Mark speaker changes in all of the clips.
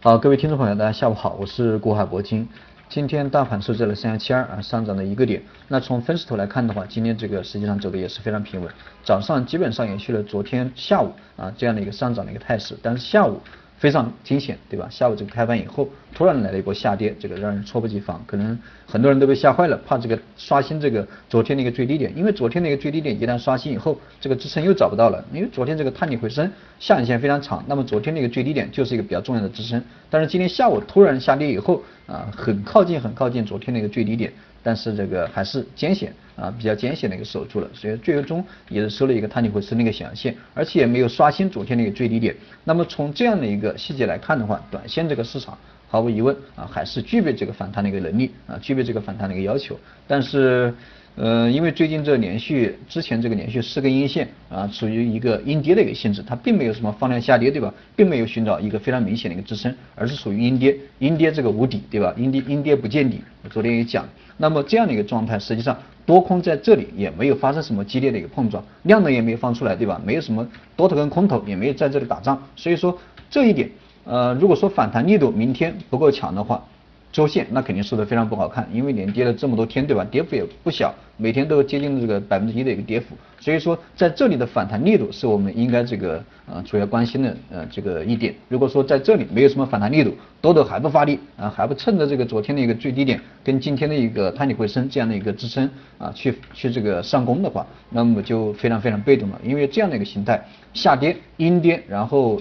Speaker 1: 好，各位听众朋友，大家下午好，我是国海铂金。今天大盘收在了三幺七二啊，上涨了一个点。那从分时图来看的话，今天这个实际上走的也是非常平稳，早上基本上延续了昨天下午啊这样的一个上涨的一个态势，但是下午。非常惊险，对吧？下午这个开盘以后，突然来了一波下跌，这个让人猝不及防，可能很多人都被吓坏了，怕这个刷新这个昨天的一个最低点，因为昨天的一个最低点一旦刷新以后，这个支撑又找不到了，因为昨天这个探底回升下影线非常长，那么昨天那个最低点就是一个比较重要的支撑，但是今天下午突然下跌以后啊，很靠近很靠近昨天那个最低点。但是这个还是艰险啊，比较艰险的一个守住了，所以最终也是收了一个探底回升的一个小阳线，而且没有刷新昨天的一个最低点。那么从这样的一个细节来看的话，短线这个市场毫无疑问啊，还是具备这个反弹的一个能力啊，具备这个反弹的一个要求。但是。呃，因为最近这连续之前这个连续四根阴线啊，属于一个阴跌的一个性质，它并没有什么放量下跌，对吧？并没有寻找一个非常明显的一个支撑，而是属于阴跌，阴跌这个无底，对吧？阴跌阴跌不见底，我昨天也讲。那么这样的一个状态，实际上多空在这里也没有发生什么激烈的一个碰撞，量能也没有放出来，对吧？没有什么多头跟空头也没有在这里打仗，所以说这一点，呃，如果说反弹力度明天不够强的话。周线那肯定收的非常不好看，因为连跌了这么多天，对吧？跌幅也不小，每天都接近这个百分之一的一个跌幅。所以说在这里的反弹力度是我们应该这个呃主要关心的呃这个一点。如果说在这里没有什么反弹力度，多头还不发力啊，还不趁着这个昨天的一个最低点跟今天的一个探底回升这样的一个支撑啊去去这个上攻的话，那么就非常非常被动了。因为这样的一个形态下跌阴跌，然后。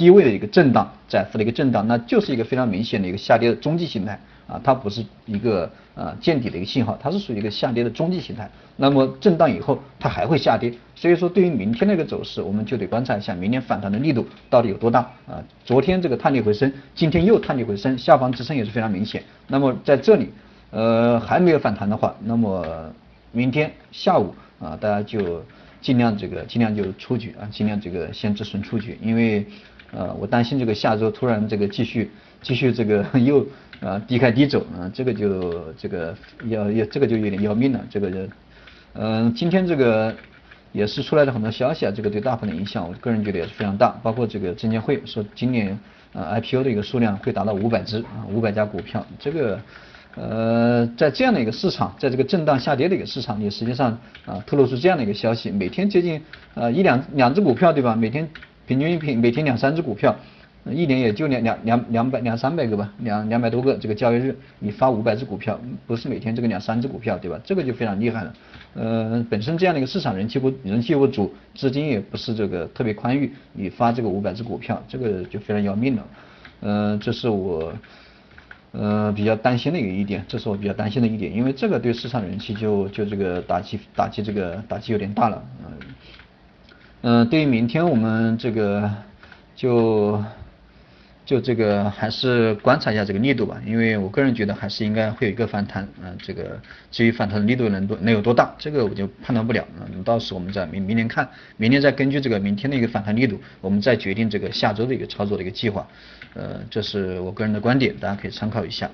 Speaker 1: 低位的一个震荡，窄幅的一个震荡，那就是一个非常明显的一个下跌的中继形态啊，它不是一个呃见底的一个信号，它是属于一个下跌的中继形态。那么震荡以后它还会下跌，所以说对于明天的一个走势，我们就得观察一下明天反弹的力度到底有多大啊。昨天这个探底回升，今天又探底回升，下方支撑也是非常明显。那么在这里呃还没有反弹的话，那么明天下午啊大家就尽量这个尽量就出局啊，尽量这个先止损出局，因为。呃，我担心这个下周突然这个继续 继续这个 又啊低开低走啊，这个就这个要要这个就有点要命了。这个嗯，今天这个也是出来了很多消息啊，这个对大盘的影响，我个人觉得也是非常大。包括这个证监会说今年呃 IPO 的一个数量会达到五百只啊，五百家股票。这个呃在这样的一个市场，在这个震荡下跌的一个市场里，实际上啊透露出这样的一个消息，每天接近呃一两两只股票对吧？每天。平均一平每天两三只股票，一年也就两两两两百两三百个吧，两两百多个这个交易日，你发五百只股票，不是每天这个两三只股票对吧？这个就非常厉害了。呃，本身这样的一个市场人气不人气不足，资金也不是这个特别宽裕，你发这个五百只股票，这个就非常要命了。嗯，这是我呃比较担心的一个一点，这是我比较担心的一点，因为这个对市场人气就就这个打击打击这个打击有点大了。嗯。嗯，对于明天我们这个就就这个还是观察一下这个力度吧，因为我个人觉得还是应该会有一个反弹，嗯，这个至于反弹的力度能多能有多大，这个我就判断不了，嗯，到时我们再明明年看，明年再根据这个明天的一个反弹力度，我们再决定这个下周的一个操作的一个计划，呃，这是我个人的观点，大家可以参考一下。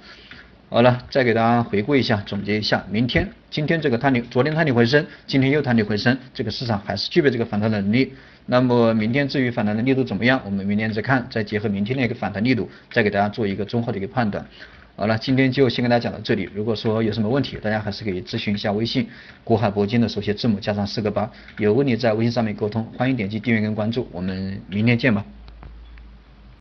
Speaker 1: 好了，再给大家回顾一下，总结一下，明天、今天这个探底，昨天探底回升，今天又探底回升，这个市场还是具备这个反弹能力。那么明天至于反弹的力度怎么样，我们明天再看，再结合明天的一个反弹力度，再给大家做一个综合的一个判断。好了，今天就先跟大家讲到这里。如果说有什么问题，大家还是可以咨询一下微信“国海铂金”的首写字母加上四个八，有问题在微信上面沟通，欢迎点击订阅跟关注，我们明天见吧。